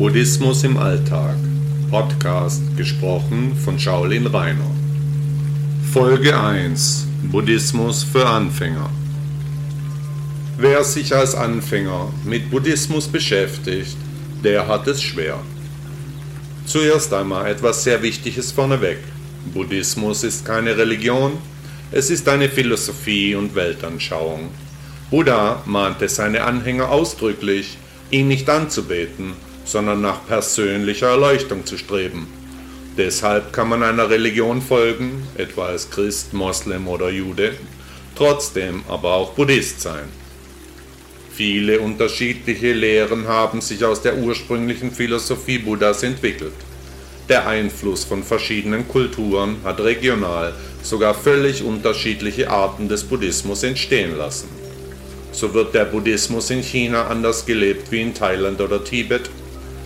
Buddhismus im Alltag. Podcast gesprochen von Shaolin Rainer. Folge 1. Buddhismus für Anfänger. Wer sich als Anfänger mit Buddhismus beschäftigt, der hat es schwer. Zuerst einmal etwas sehr Wichtiges vorneweg. Buddhismus ist keine Religion, es ist eine Philosophie und Weltanschauung. Buddha mahnte seine Anhänger ausdrücklich, ihn nicht anzubeten, sondern nach persönlicher Erleuchtung zu streben. Deshalb kann man einer Religion folgen, etwa als Christ, Moslem oder Jude, trotzdem aber auch Buddhist sein. Viele unterschiedliche Lehren haben sich aus der ursprünglichen Philosophie Buddhas entwickelt. Der Einfluss von verschiedenen Kulturen hat regional sogar völlig unterschiedliche Arten des Buddhismus entstehen lassen. So wird der Buddhismus in China anders gelebt wie in Thailand oder Tibet.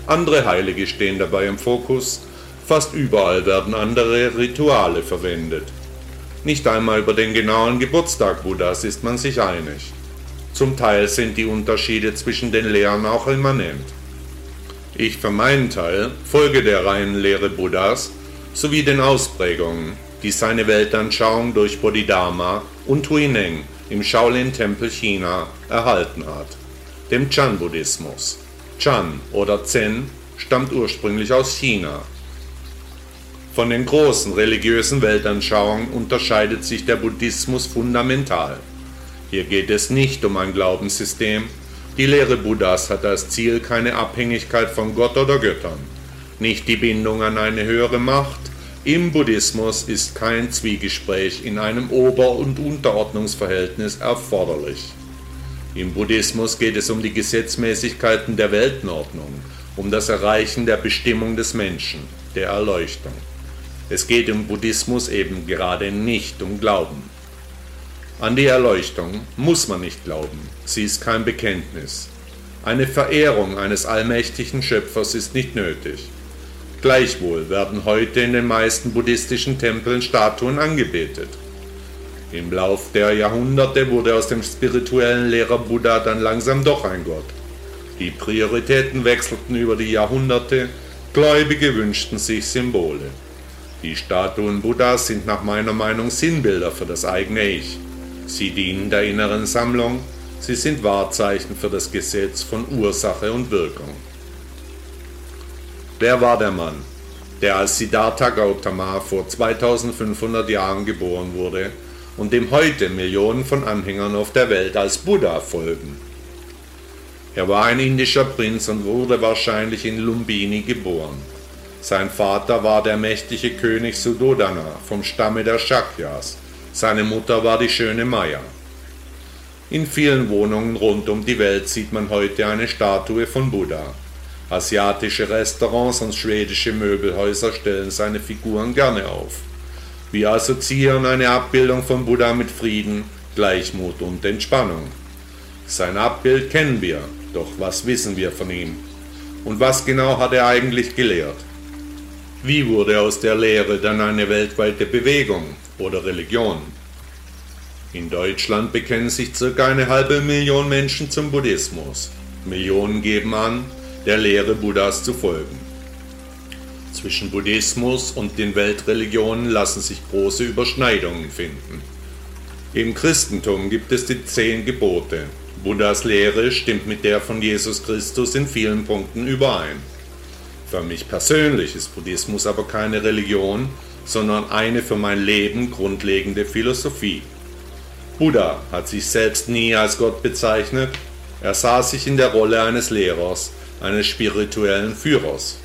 Andere Heilige stehen dabei im Fokus. Fast überall werden andere Rituale verwendet. Nicht einmal über den genauen Geburtstag Buddhas ist man sich einig. Zum Teil sind die Unterschiede zwischen den Lehren auch immanent. Ich für meinen Teil folge der reinen Lehre Buddhas sowie den Ausprägungen, die seine Weltanschauung durch Bodhidharma und Huineng im Shaolin-Tempel China erhalten hat, dem Chan-Buddhismus. Chan oder Zen stammt ursprünglich aus China. Von den großen religiösen Weltanschauungen unterscheidet sich der Buddhismus fundamental. Hier geht es nicht um ein Glaubenssystem. Die Lehre Buddhas hat als Ziel keine Abhängigkeit von Gott oder Göttern, nicht die Bindung an eine höhere Macht, im Buddhismus ist kein Zwiegespräch in einem Ober- und Unterordnungsverhältnis erforderlich. Im Buddhismus geht es um die Gesetzmäßigkeiten der Weltenordnung, um das Erreichen der Bestimmung des Menschen, der Erleuchtung. Es geht im Buddhismus eben gerade nicht um Glauben. An die Erleuchtung muss man nicht glauben, sie ist kein Bekenntnis. Eine Verehrung eines allmächtigen Schöpfers ist nicht nötig. Gleichwohl werden heute in den meisten buddhistischen Tempeln Statuen angebetet. Im Lauf der Jahrhunderte wurde aus dem spirituellen Lehrer Buddha dann langsam doch ein Gott. Die Prioritäten wechselten über die Jahrhunderte, Gläubige wünschten sich Symbole. Die Statuen Buddhas sind nach meiner Meinung Sinnbilder für das eigene Ich. Sie dienen der inneren Sammlung, sie sind Wahrzeichen für das Gesetz von Ursache und Wirkung. Wer war der Mann, der als Siddhartha Gautama vor 2500 Jahren geboren wurde und dem heute Millionen von Anhängern auf der Welt als Buddha folgen? Er war ein indischer Prinz und wurde wahrscheinlich in Lumbini geboren. Sein Vater war der mächtige König Sudodana vom Stamme der Shakyas. Seine Mutter war die schöne Maya. In vielen Wohnungen rund um die Welt sieht man heute eine Statue von Buddha. Asiatische Restaurants und schwedische Möbelhäuser stellen seine Figuren gerne auf. Wir assoziieren eine Abbildung von Buddha mit Frieden, Gleichmut und Entspannung. Sein Abbild kennen wir, doch was wissen wir von ihm? Und was genau hat er eigentlich gelehrt? Wie wurde aus der Lehre dann eine weltweite Bewegung oder Religion? In Deutschland bekennen sich circa eine halbe Million Menschen zum Buddhismus. Millionen geben an, der Lehre Buddhas zu folgen. Zwischen Buddhismus und den Weltreligionen lassen sich große Überschneidungen finden. Im Christentum gibt es die zehn Gebote. Buddhas Lehre stimmt mit der von Jesus Christus in vielen Punkten überein. Für mich persönlich ist Buddhismus aber keine Religion, sondern eine für mein Leben grundlegende Philosophie. Buddha hat sich selbst nie als Gott bezeichnet, er sah sich in der Rolle eines Lehrers, eines spirituellen Führers.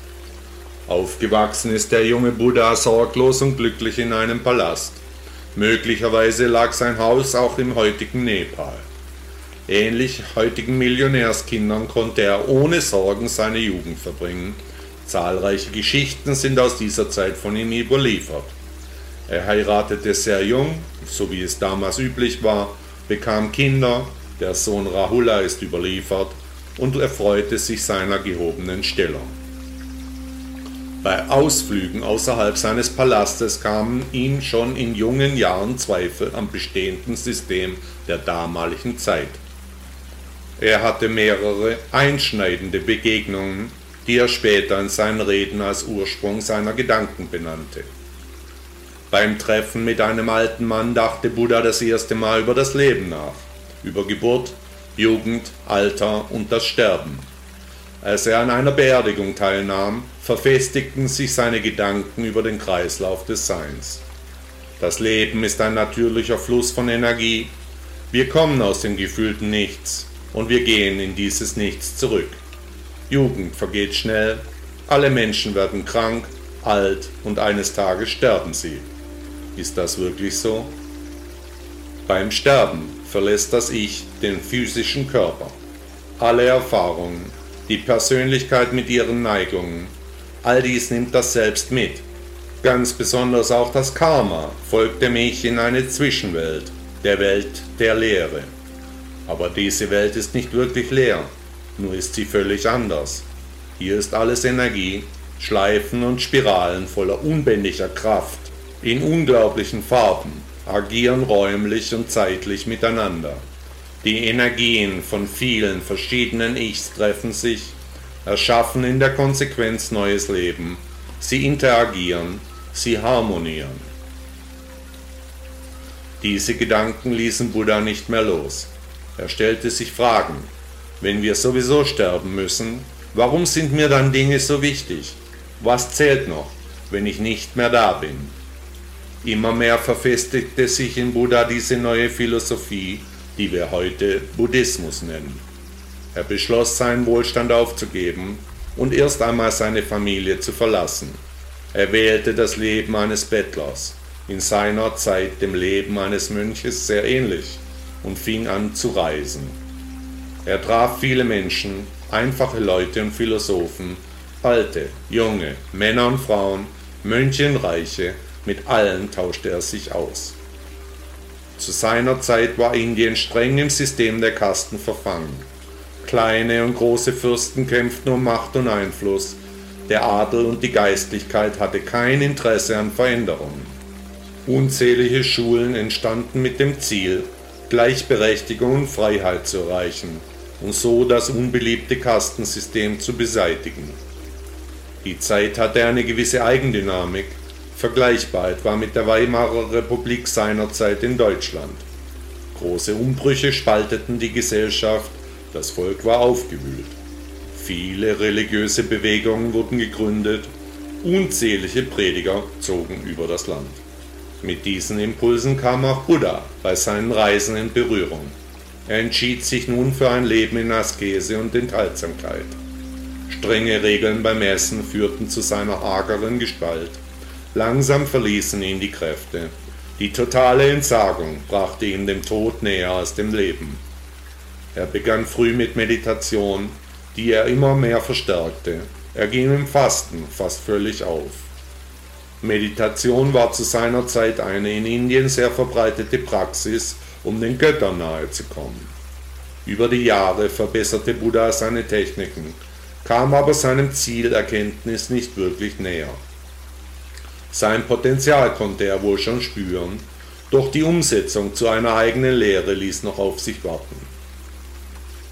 Aufgewachsen ist der junge Buddha sorglos und glücklich in einem Palast. Möglicherweise lag sein Haus auch im heutigen Nepal. Ähnlich heutigen Millionärskindern konnte er ohne Sorgen seine Jugend verbringen. Zahlreiche Geschichten sind aus dieser Zeit von ihm überliefert. Er heiratete sehr jung, so wie es damals üblich war, bekam Kinder, der Sohn Rahula ist überliefert, und erfreute sich seiner gehobenen Stellung. Bei Ausflügen außerhalb seines Palastes kamen ihm schon in jungen Jahren Zweifel am bestehenden System der damaligen Zeit. Er hatte mehrere einschneidende Begegnungen die er später in seinen Reden als Ursprung seiner Gedanken benannte. Beim Treffen mit einem alten Mann dachte Buddha das erste Mal über das Leben nach, über Geburt, Jugend, Alter und das Sterben. Als er an einer Beerdigung teilnahm, verfestigten sich seine Gedanken über den Kreislauf des Seins. Das Leben ist ein natürlicher Fluss von Energie. Wir kommen aus dem gefühlten Nichts und wir gehen in dieses Nichts zurück. Jugend vergeht schnell, alle Menschen werden krank, alt und eines Tages sterben sie. Ist das wirklich so? Beim Sterben verlässt das Ich den physischen Körper. Alle Erfahrungen, die Persönlichkeit mit ihren Neigungen, all dies nimmt das Selbst mit. Ganz besonders auch das Karma folgt dem Ich in eine Zwischenwelt, der Welt der Leere. Aber diese Welt ist nicht wirklich leer, nur ist sie völlig anders. Hier ist alles Energie, Schleifen und Spiralen voller unbändiger Kraft, in unglaublichen Farben, agieren räumlich und zeitlich miteinander. Die Energien von vielen verschiedenen Ichs treffen sich, erschaffen in der Konsequenz neues Leben. Sie interagieren, sie harmonieren. Diese Gedanken ließen Buddha nicht mehr los. Er stellte sich Fragen. Wenn wir sowieso sterben müssen, warum sind mir dann Dinge so wichtig? Was zählt noch, wenn ich nicht mehr da bin? Immer mehr verfestigte sich in Buddha diese neue Philosophie, die wir heute Buddhismus nennen. Er beschloss, seinen Wohlstand aufzugeben und erst einmal seine Familie zu verlassen. Er wählte das Leben eines Bettlers, in seiner Zeit dem Leben eines Mönches sehr ähnlich, und fing an zu reisen. Er traf viele Menschen, einfache Leute und Philosophen, alte, junge, Männer und Frauen, Mönche und Reiche, mit allen tauschte er sich aus. Zu seiner Zeit war Indien streng im System der Kasten verfangen. Kleine und große Fürsten kämpften um Macht und Einfluss. Der Adel und die Geistlichkeit hatte kein Interesse an Veränderungen. Unzählige Schulen entstanden mit dem Ziel, Gleichberechtigung und Freiheit zu erreichen und so das unbeliebte Kastensystem zu beseitigen. Die Zeit hatte eine gewisse Eigendynamik, vergleichbar etwa mit der Weimarer Republik seinerzeit in Deutschland. Große Umbrüche spalteten die Gesellschaft, das Volk war aufgewühlt. Viele religiöse Bewegungen wurden gegründet, unzählige Prediger zogen über das Land. Mit diesen Impulsen kam auch Buddha bei seinen Reisen in Berührung. Er entschied sich nun für ein Leben in Askese und Enthaltsamkeit. Strenge Regeln beim Essen führten zu seiner hageren Gestalt. Langsam verließen ihn die Kräfte. Die totale Entsagung brachte ihn dem Tod näher als dem Leben. Er begann früh mit Meditation, die er immer mehr verstärkte. Er ging im Fasten fast völlig auf. Meditation war zu seiner Zeit eine in Indien sehr verbreitete Praxis, um den Göttern nahe zu kommen. Über die Jahre verbesserte Buddha seine Techniken, kam aber seinem Ziel Erkenntnis nicht wirklich näher. Sein Potenzial konnte er wohl schon spüren, doch die Umsetzung zu einer eigenen Lehre ließ noch auf sich warten.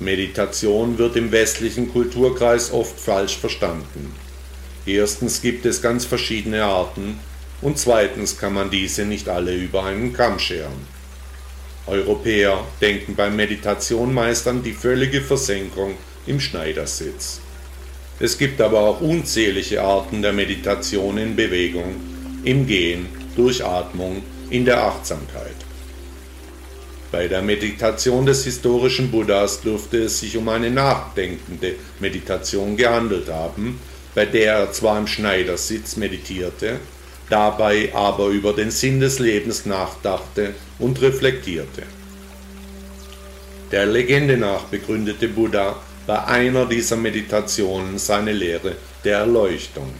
Meditation wird im westlichen Kulturkreis oft falsch verstanden. Erstens gibt es ganz verschiedene Arten und zweitens kann man diese nicht alle über einen Kamm scheren. Europäer denken beim Meditation meist an die völlige Versenkung im Schneidersitz. Es gibt aber auch unzählige Arten der Meditation in Bewegung, im Gehen, durch Atmung, in der Achtsamkeit. Bei der Meditation des historischen Buddhas dürfte es sich um eine nachdenkende Meditation gehandelt haben, bei der er zwar im Schneidersitz meditierte, dabei aber über den Sinn des Lebens nachdachte und reflektierte. Der Legende nach begründete Buddha bei einer dieser Meditationen seine Lehre der Erleuchtung.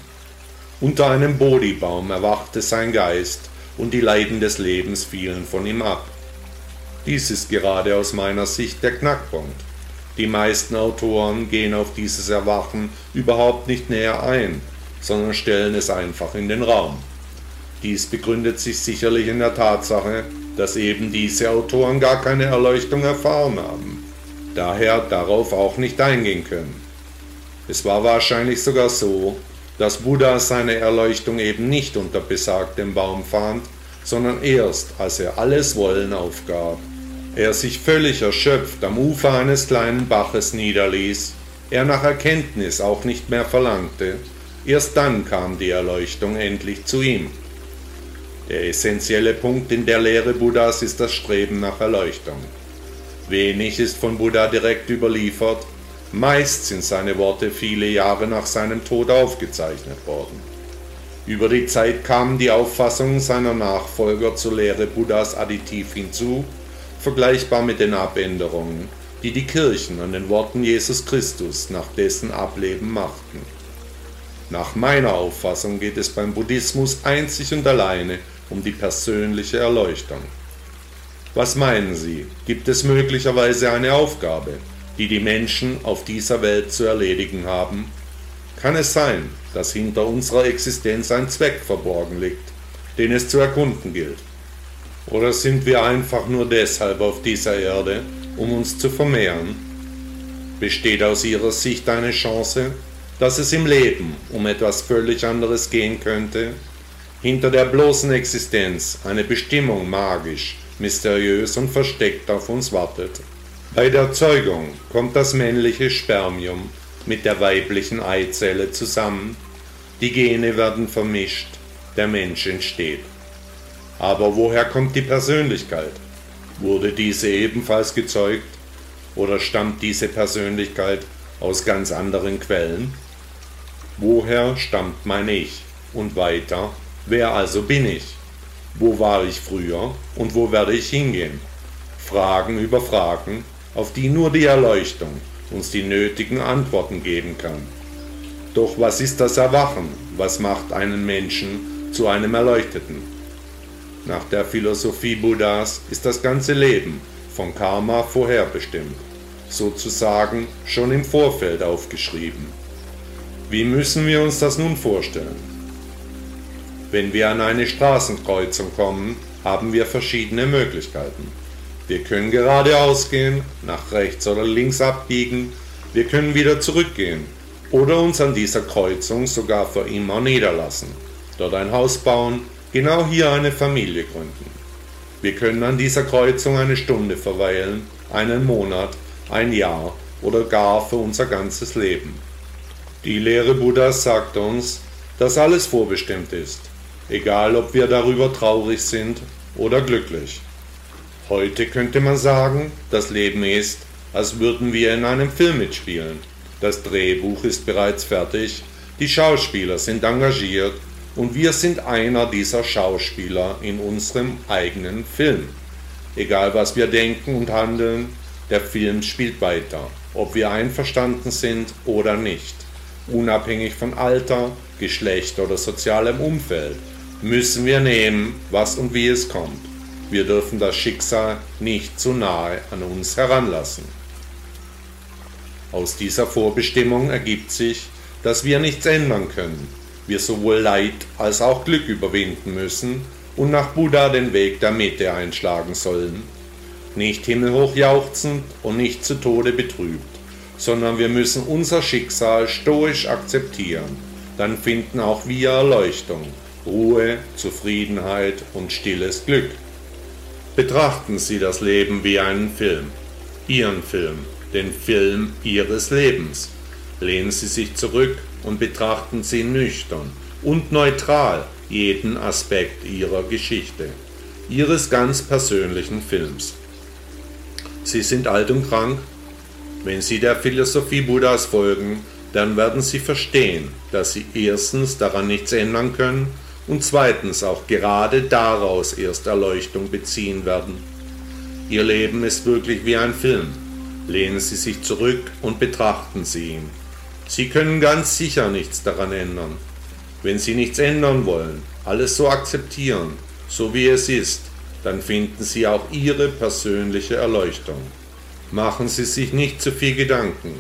Unter einem Bodhibaum erwachte sein Geist und die Leiden des Lebens fielen von ihm ab. Dies ist gerade aus meiner Sicht der Knackpunkt. Die meisten Autoren gehen auf dieses Erwachen überhaupt nicht näher ein, sondern stellen es einfach in den Raum. Dies begründet sich sicherlich in der Tatsache, dass eben diese Autoren gar keine Erleuchtung erfahren haben daher darauf auch nicht eingehen können. Es war wahrscheinlich sogar so, dass Buddha seine Erleuchtung eben nicht unter besagtem Baum fand, sondern erst, als er alles Wollen aufgab, er sich völlig erschöpft am Ufer eines kleinen Baches niederließ, er nach Erkenntnis auch nicht mehr verlangte, erst dann kam die Erleuchtung endlich zu ihm. Der essentielle Punkt in der Lehre Buddhas ist das Streben nach Erleuchtung. Wenig ist von Buddha direkt überliefert, meist sind seine Worte viele Jahre nach seinem Tod aufgezeichnet worden. Über die Zeit kamen die Auffassungen seiner Nachfolger zur Lehre Buddhas additiv hinzu, vergleichbar mit den Abänderungen, die die Kirchen an den Worten Jesus Christus nach dessen Ableben machten. Nach meiner Auffassung geht es beim Buddhismus einzig und alleine um die persönliche Erleuchtung. Was meinen Sie, gibt es möglicherweise eine Aufgabe, die die Menschen auf dieser Welt zu erledigen haben? Kann es sein, dass hinter unserer Existenz ein Zweck verborgen liegt, den es zu erkunden gilt? Oder sind wir einfach nur deshalb auf dieser Erde, um uns zu vermehren? Besteht aus Ihrer Sicht eine Chance, dass es im Leben um etwas völlig anderes gehen könnte? Hinter der bloßen Existenz eine Bestimmung magisch, mysteriös und versteckt auf uns wartet. Bei der Zeugung kommt das männliche Spermium mit der weiblichen Eizelle zusammen, die Gene werden vermischt, der Mensch entsteht. Aber woher kommt die Persönlichkeit? Wurde diese ebenfalls gezeugt oder stammt diese Persönlichkeit aus ganz anderen Quellen? Woher stammt mein Ich? Und weiter, wer also bin ich? Wo war ich früher und wo werde ich hingehen? Fragen über Fragen, auf die nur die Erleuchtung uns die nötigen Antworten geben kann. Doch was ist das Erwachen? Was macht einen Menschen zu einem Erleuchteten? Nach der Philosophie Buddhas ist das ganze Leben von Karma vorherbestimmt, sozusagen schon im Vorfeld aufgeschrieben. Wie müssen wir uns das nun vorstellen? Wenn wir an eine Straßenkreuzung kommen, haben wir verschiedene Möglichkeiten. Wir können geradeaus gehen, nach rechts oder links abbiegen, wir können wieder zurückgehen oder uns an dieser Kreuzung sogar für immer niederlassen, dort ein Haus bauen, genau hier eine Familie gründen. Wir können an dieser Kreuzung eine Stunde verweilen, einen Monat, ein Jahr oder gar für unser ganzes Leben. Die Lehre Buddhas sagt uns, dass alles vorbestimmt ist, egal ob wir darüber traurig sind oder glücklich. Heute könnte man sagen, das Leben ist, als würden wir in einem Film mitspielen. Das Drehbuch ist bereits fertig, die Schauspieler sind engagiert und wir sind einer dieser Schauspieler in unserem eigenen Film. Egal was wir denken und handeln, der Film spielt weiter, ob wir einverstanden sind oder nicht. Unabhängig von Alter, Geschlecht oder sozialem Umfeld müssen wir nehmen, was und wie es kommt. Wir dürfen das Schicksal nicht zu nahe an uns heranlassen. Aus dieser Vorbestimmung ergibt sich, dass wir nichts ändern können, wir sowohl Leid als auch Glück überwinden müssen und nach Buddha den Weg der Mitte einschlagen sollen. Nicht himmelhoch jauchzend und nicht zu Tode betrübt, sondern wir müssen unser Schicksal stoisch akzeptieren. Dann finden auch wir Erleuchtung, Ruhe, Zufriedenheit und stilles Glück. Betrachten Sie das Leben wie einen Film, Ihren Film, den Film Ihres Lebens. Lehnen Sie sich zurück und betrachten Sie nüchtern und neutral jeden Aspekt Ihrer Geschichte, Ihres ganz persönlichen Films. Sie sind alt und krank? Wenn Sie der Philosophie Buddhas folgen, dann werden Sie verstehen, dass Sie erstens daran nichts ändern können und zweitens auch gerade daraus erst Erleuchtung beziehen werden. Ihr Leben ist wirklich wie ein Film. Lehnen Sie sich zurück und betrachten Sie ihn. Sie können ganz sicher nichts daran ändern. Wenn Sie nichts ändern wollen, alles so akzeptieren, so wie es ist, dann finden Sie auch Ihre persönliche Erleuchtung. Machen Sie sich nicht zu viel Gedanken.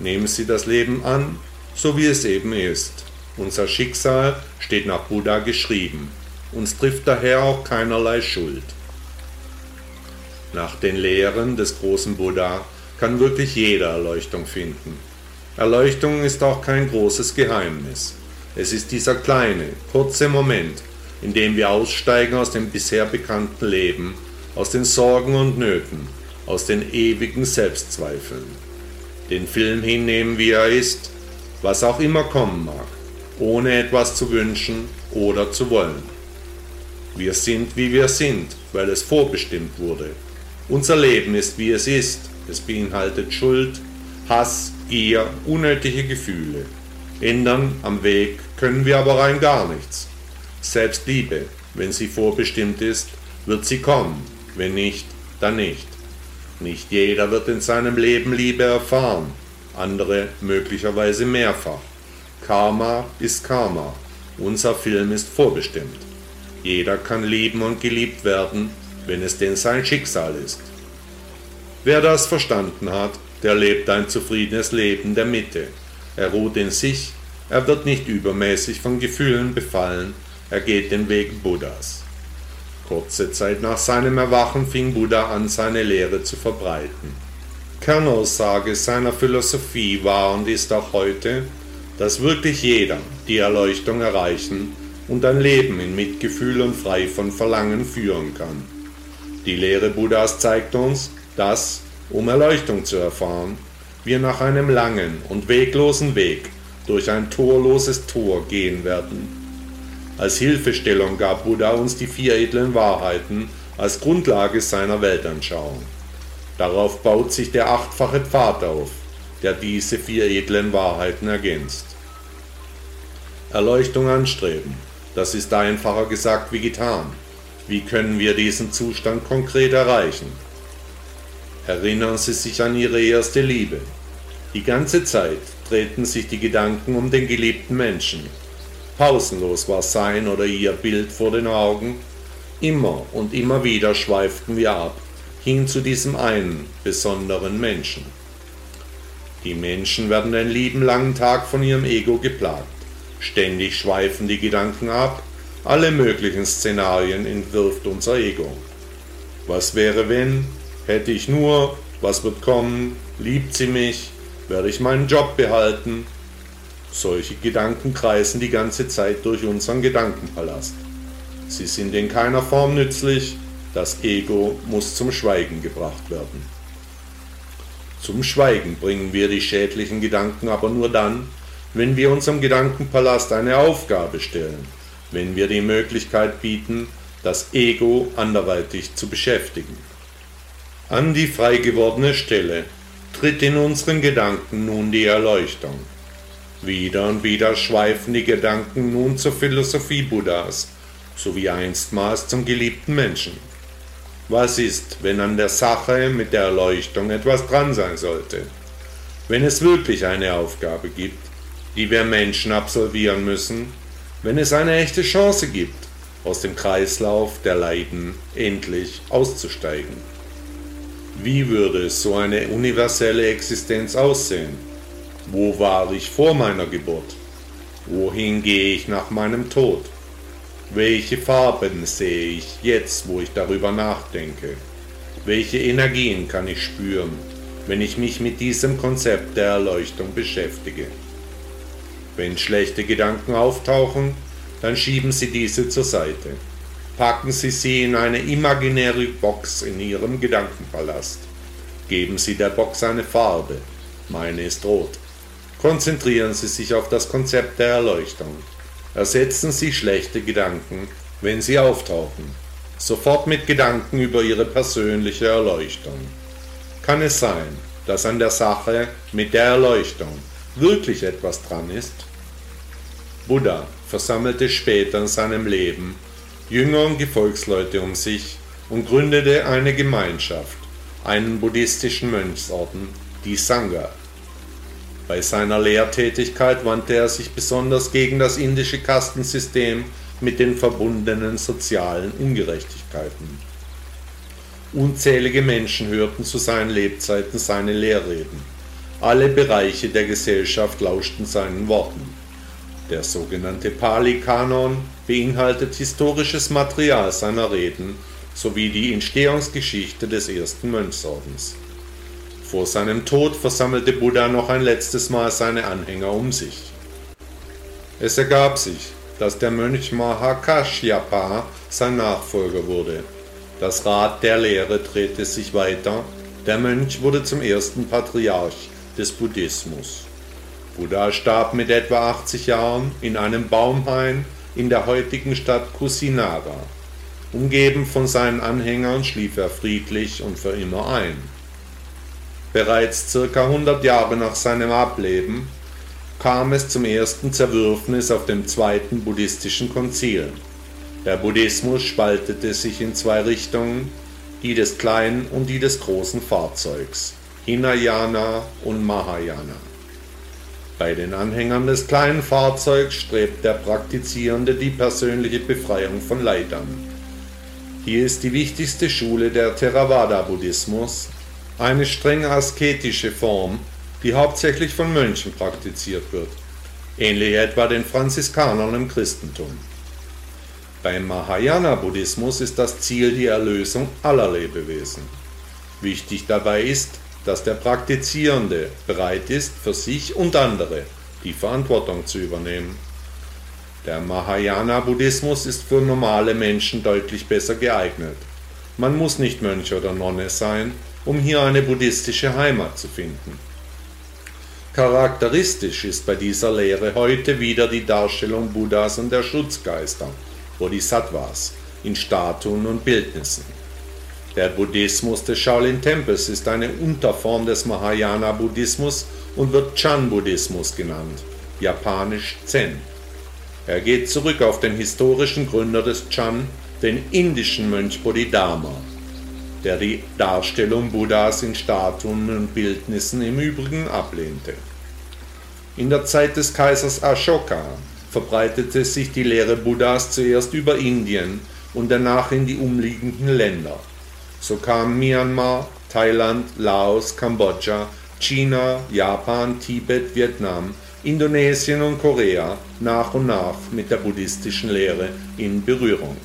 Nehmen Sie das Leben an, so wie es eben ist. Unser Schicksal steht nach Buddha geschrieben. Uns trifft daher auch keinerlei Schuld. Nach den Lehren des großen Buddha kann wirklich jeder Erleuchtung finden. Erleuchtung ist auch kein großes Geheimnis. Es ist dieser kleine, kurze Moment, in dem wir aussteigen aus dem bisher bekannten Leben, aus den Sorgen und Nöten, aus den ewigen Selbstzweifeln. Den Film hinnehmen, wie er ist, was auch immer kommen mag, ohne etwas zu wünschen oder zu wollen. Wir sind, wie wir sind, weil es vorbestimmt wurde. Unser Leben ist, wie es ist. Es beinhaltet Schuld, Hass, Gier, unnötige Gefühle. Ändern am Weg können wir aber rein gar nichts. Selbst Liebe, wenn sie vorbestimmt ist, wird sie kommen, wenn nicht, dann nicht. Nicht jeder wird in seinem Leben Liebe erfahren, andere möglicherweise mehrfach. Karma ist Karma, unser Film ist vorbestimmt. Jeder kann lieben und geliebt werden, wenn es denn sein Schicksal ist. Wer das verstanden hat, der lebt ein zufriedenes Leben der Mitte. Er ruht in sich, er wird nicht übermäßig von Gefühlen befallen, er geht den Weg Buddhas. Kurze Zeit nach seinem Erwachen fing Buddha an, seine Lehre zu verbreiten. Kernaussage seiner Philosophie war und ist auch heute, dass wirklich jeder die Erleuchtung erreichen und ein Leben in Mitgefühl und frei von Verlangen führen kann. Die Lehre Buddhas zeigt uns, dass, um Erleuchtung zu erfahren, wir nach einem langen und weglosen Weg durch ein torloses Tor gehen werden. Als Hilfestellung gab Buddha uns die vier edlen Wahrheiten als Grundlage seiner Weltanschauung. Darauf baut sich der achtfache Pfad auf, der diese vier edlen Wahrheiten ergänzt. Erleuchtung anstreben, das ist einfacher gesagt wie getan. Wie können wir diesen Zustand konkret erreichen? Erinnern Sie sich an Ihre erste Liebe. Die ganze Zeit drehten sich die Gedanken um den geliebten Menschen. Pausenlos war sein oder ihr Bild vor den Augen. Immer und immer wieder schweiften wir ab, hin zu diesem einen besonderen Menschen. Die Menschen werden den lieben langen Tag von ihrem Ego geplagt. Ständig schweifen die Gedanken ab, alle möglichen Szenarien entwirft unser Ego. Was wäre wenn? Hätte ich nur, was wird kommen? Liebt sie mich? Werde ich meinen Job behalten? Solche Gedanken kreisen die ganze Zeit durch unseren Gedankenpalast. Sie sind in keiner Form nützlich, das Ego muss zum Schweigen gebracht werden. Zum Schweigen bringen wir die schädlichen Gedanken aber nur dann, wenn wir unserem Gedankenpalast eine Aufgabe stellen, wenn wir die Möglichkeit bieten, das Ego anderweitig zu beschäftigen. An die frei gewordene Stelle tritt in unseren Gedanken nun die Erleuchtung. Wieder und wieder schweifen die Gedanken nun zur Philosophie Buddhas, sowie einstmals zum geliebten Menschen. Was ist, wenn an der Sache mit der Erleuchtung etwas dran sein sollte? Wenn es wirklich eine Aufgabe gibt, die wir Menschen absolvieren müssen, wenn es eine echte Chance gibt, aus dem Kreislauf der Leiden endlich auszusteigen. Wie würde so eine universelle Existenz aussehen? Wo war ich vor meiner Geburt? Wohin gehe ich nach meinem Tod? Welche Farben sehe ich jetzt, wo ich darüber nachdenke? Welche Energien kann ich spüren, wenn ich mich mit diesem Konzept der Erleuchtung beschäftige? Wenn schlechte Gedanken auftauchen, dann schieben Sie diese zur Seite packen Sie sie in eine imaginäre Box in Ihrem Gedankenpalast. Geben Sie der Box eine Farbe. Meine ist rot. Konzentrieren Sie sich auf das Konzept der Erleuchtung. Ersetzen Sie schlechte Gedanken, wenn sie auftauchen. Sofort mit Gedanken über Ihre persönliche Erleuchtung. Kann es sein, dass an der Sache mit der Erleuchtung wirklich etwas dran ist? Buddha versammelte später in seinem Leben Jünger und Gefolgsleute um sich und gründete eine Gemeinschaft, einen buddhistischen Mönchsorden, die Sangha. Bei seiner Lehrtätigkeit wandte er sich besonders gegen das indische Kastensystem mit den verbundenen sozialen Ungerechtigkeiten. Unzählige Menschen hörten zu seinen Lebzeiten seine Lehrreden. Alle Bereiche der Gesellschaft lauschten seinen Worten. Der sogenannte Pali-Kanon beinhaltet historisches Material seiner Reden sowie die Entstehungsgeschichte des ersten Mönchsordens. Vor seinem Tod versammelte Buddha noch ein letztes Mal seine Anhänger um sich. Es ergab sich, dass der Mönch Mahakashyapa sein Nachfolger wurde. Das Rad der Lehre drehte sich weiter, der Mönch wurde zum ersten Patriarch des Buddhismus. Buddha starb mit etwa 80 Jahren in einem Baumhain in der heutigen Stadt Kusinara. Umgeben von seinen Anhängern schlief er friedlich und für immer ein. Bereits circa 100 Jahre nach seinem Ableben kam es zum ersten Zerwürfnis auf dem zweiten buddhistischen Konzil. Der Buddhismus spaltete sich in zwei Richtungen, die des kleinen und die des großen Fahrzeugs, Hinayana und Mahayana. Bei den Anhängern des kleinen Fahrzeugs strebt der Praktizierende die persönliche Befreiung von Leidern. Hier ist die wichtigste Schule der Theravada-Buddhismus, eine streng asketische Form, die hauptsächlich von Mönchen praktiziert wird, ähnlich etwa den Franziskanern im Christentum. Beim Mahayana-Buddhismus ist das Ziel die Erlösung aller Lebewesen. Wichtig dabei ist, dass der Praktizierende bereit ist, für sich und andere die Verantwortung zu übernehmen. Der Mahayana-Buddhismus ist für normale Menschen deutlich besser geeignet. Man muss nicht Mönch oder Nonne sein, um hier eine buddhistische Heimat zu finden. Charakteristisch ist bei dieser Lehre heute wieder die Darstellung Buddhas und der Schutzgeister, Bodhisattvas, in Statuen und Bildnissen. Der Buddhismus des Shaolin-Tempels ist eine Unterform des Mahayana-Buddhismus und wird Chan-Buddhismus genannt, japanisch Zen. Er geht zurück auf den historischen Gründer des Chan, den indischen Mönch Bodhidharma, der die Darstellung Buddhas in Statuen und Bildnissen im Übrigen ablehnte. In der Zeit des Kaisers Ashoka verbreitete sich die Lehre Buddhas zuerst über Indien und danach in die umliegenden Länder. So kamen Myanmar, Thailand, Laos, Kambodscha, China, Japan, Tibet, Vietnam, Indonesien und Korea nach und nach mit der buddhistischen Lehre in Berührung.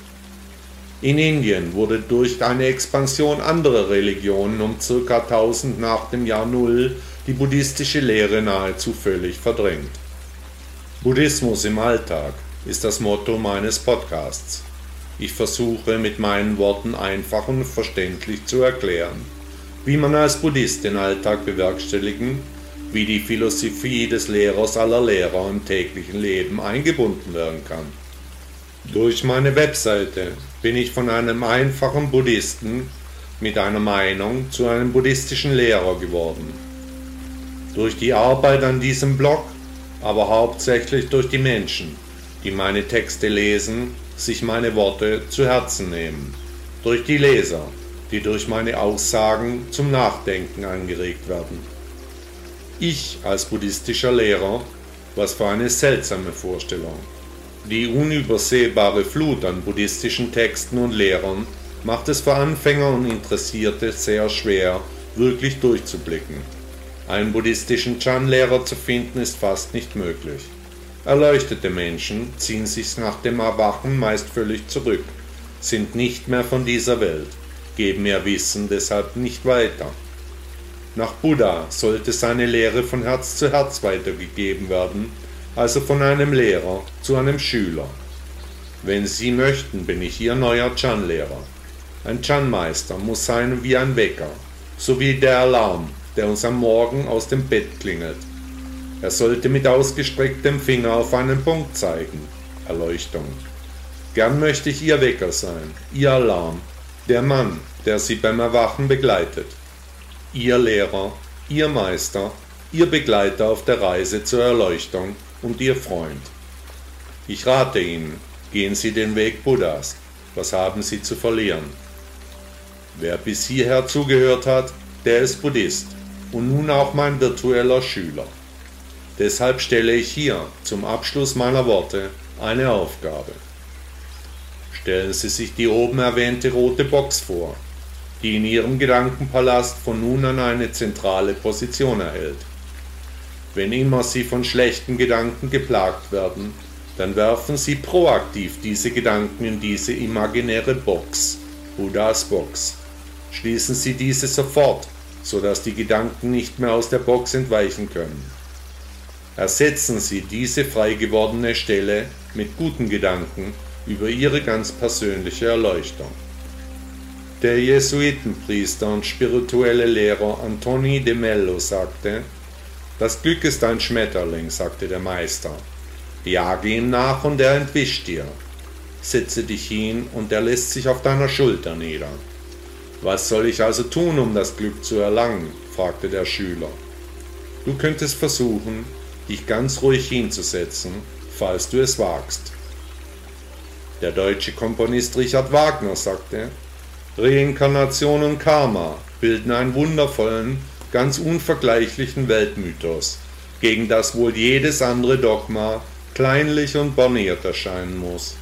In Indien wurde durch eine Expansion anderer Religionen um ca. 1000 nach dem Jahr Null die buddhistische Lehre nahezu völlig verdrängt. Buddhismus im Alltag ist das Motto meines Podcasts. Ich versuche mit meinen Worten einfach und verständlich zu erklären, wie man als Buddhist den Alltag bewerkstelligen, wie die Philosophie des Lehrers aller Lehrer im täglichen Leben eingebunden werden kann. Durch meine Webseite bin ich von einem einfachen Buddhisten mit einer Meinung zu einem buddhistischen Lehrer geworden. Durch die Arbeit an diesem Blog, aber hauptsächlich durch die Menschen, die meine Texte lesen, sich meine Worte zu Herzen nehmen. Durch die Leser, die durch meine Aussagen zum Nachdenken angeregt werden. Ich als buddhistischer Lehrer, was für eine seltsame Vorstellung. Die unübersehbare Flut an buddhistischen Texten und Lehrern macht es für Anfänger und Interessierte sehr schwer, wirklich durchzublicken. Einen buddhistischen Chan-Lehrer zu finden ist fast nicht möglich. Erleuchtete Menschen ziehen sich nach dem Erwachen meist völlig zurück, sind nicht mehr von dieser Welt, geben ihr Wissen deshalb nicht weiter. Nach Buddha sollte seine Lehre von Herz zu Herz weitergegeben werden, also von einem Lehrer zu einem Schüler. Wenn Sie möchten, bin ich Ihr neuer Chan-Lehrer. Ein Chan-Meister muss sein wie ein Wecker, so wie der Alarm, der uns am Morgen aus dem Bett klingelt. Er sollte mit ausgestrecktem Finger auf einen Punkt zeigen. Erleuchtung. Gern möchte ich Ihr Wecker sein, Ihr Alarm, der Mann, der Sie beim Erwachen begleitet. Ihr Lehrer, Ihr Meister, Ihr Begleiter auf der Reise zur Erleuchtung und Ihr Freund. Ich rate Ihnen, gehen Sie den Weg Buddhas. Was haben Sie zu verlieren? Wer bis hierher zugehört hat, der ist Buddhist und nun auch mein virtueller Schüler. Deshalb stelle ich hier zum Abschluss meiner Worte eine Aufgabe. Stellen Sie sich die oben erwähnte rote Box vor, die in Ihrem Gedankenpalast von nun an eine zentrale Position erhält. Wenn immer Sie von schlechten Gedanken geplagt werden, dann werfen Sie proaktiv diese Gedanken in diese imaginäre Box, Buddhas Box. Schließen Sie diese sofort, sodass die Gedanken nicht mehr aus der Box entweichen können. Ersetzen Sie diese frei gewordene Stelle mit guten Gedanken über Ihre ganz persönliche Erleuchtung. Der Jesuitenpriester und spirituelle Lehrer Antoni de Mello sagte, das Glück ist ein Schmetterling, sagte der Meister. Jage ihm nach und er entwischt dir. Setze dich hin und er lässt sich auf deiner Schulter nieder. Was soll ich also tun, um das Glück zu erlangen? fragte der Schüler. Du könntest versuchen, dich ganz ruhig hinzusetzen, falls du es wagst. Der deutsche Komponist Richard Wagner sagte, Reinkarnation und Karma bilden einen wundervollen, ganz unvergleichlichen Weltmythos, gegen das wohl jedes andere Dogma kleinlich und borniert erscheinen muss.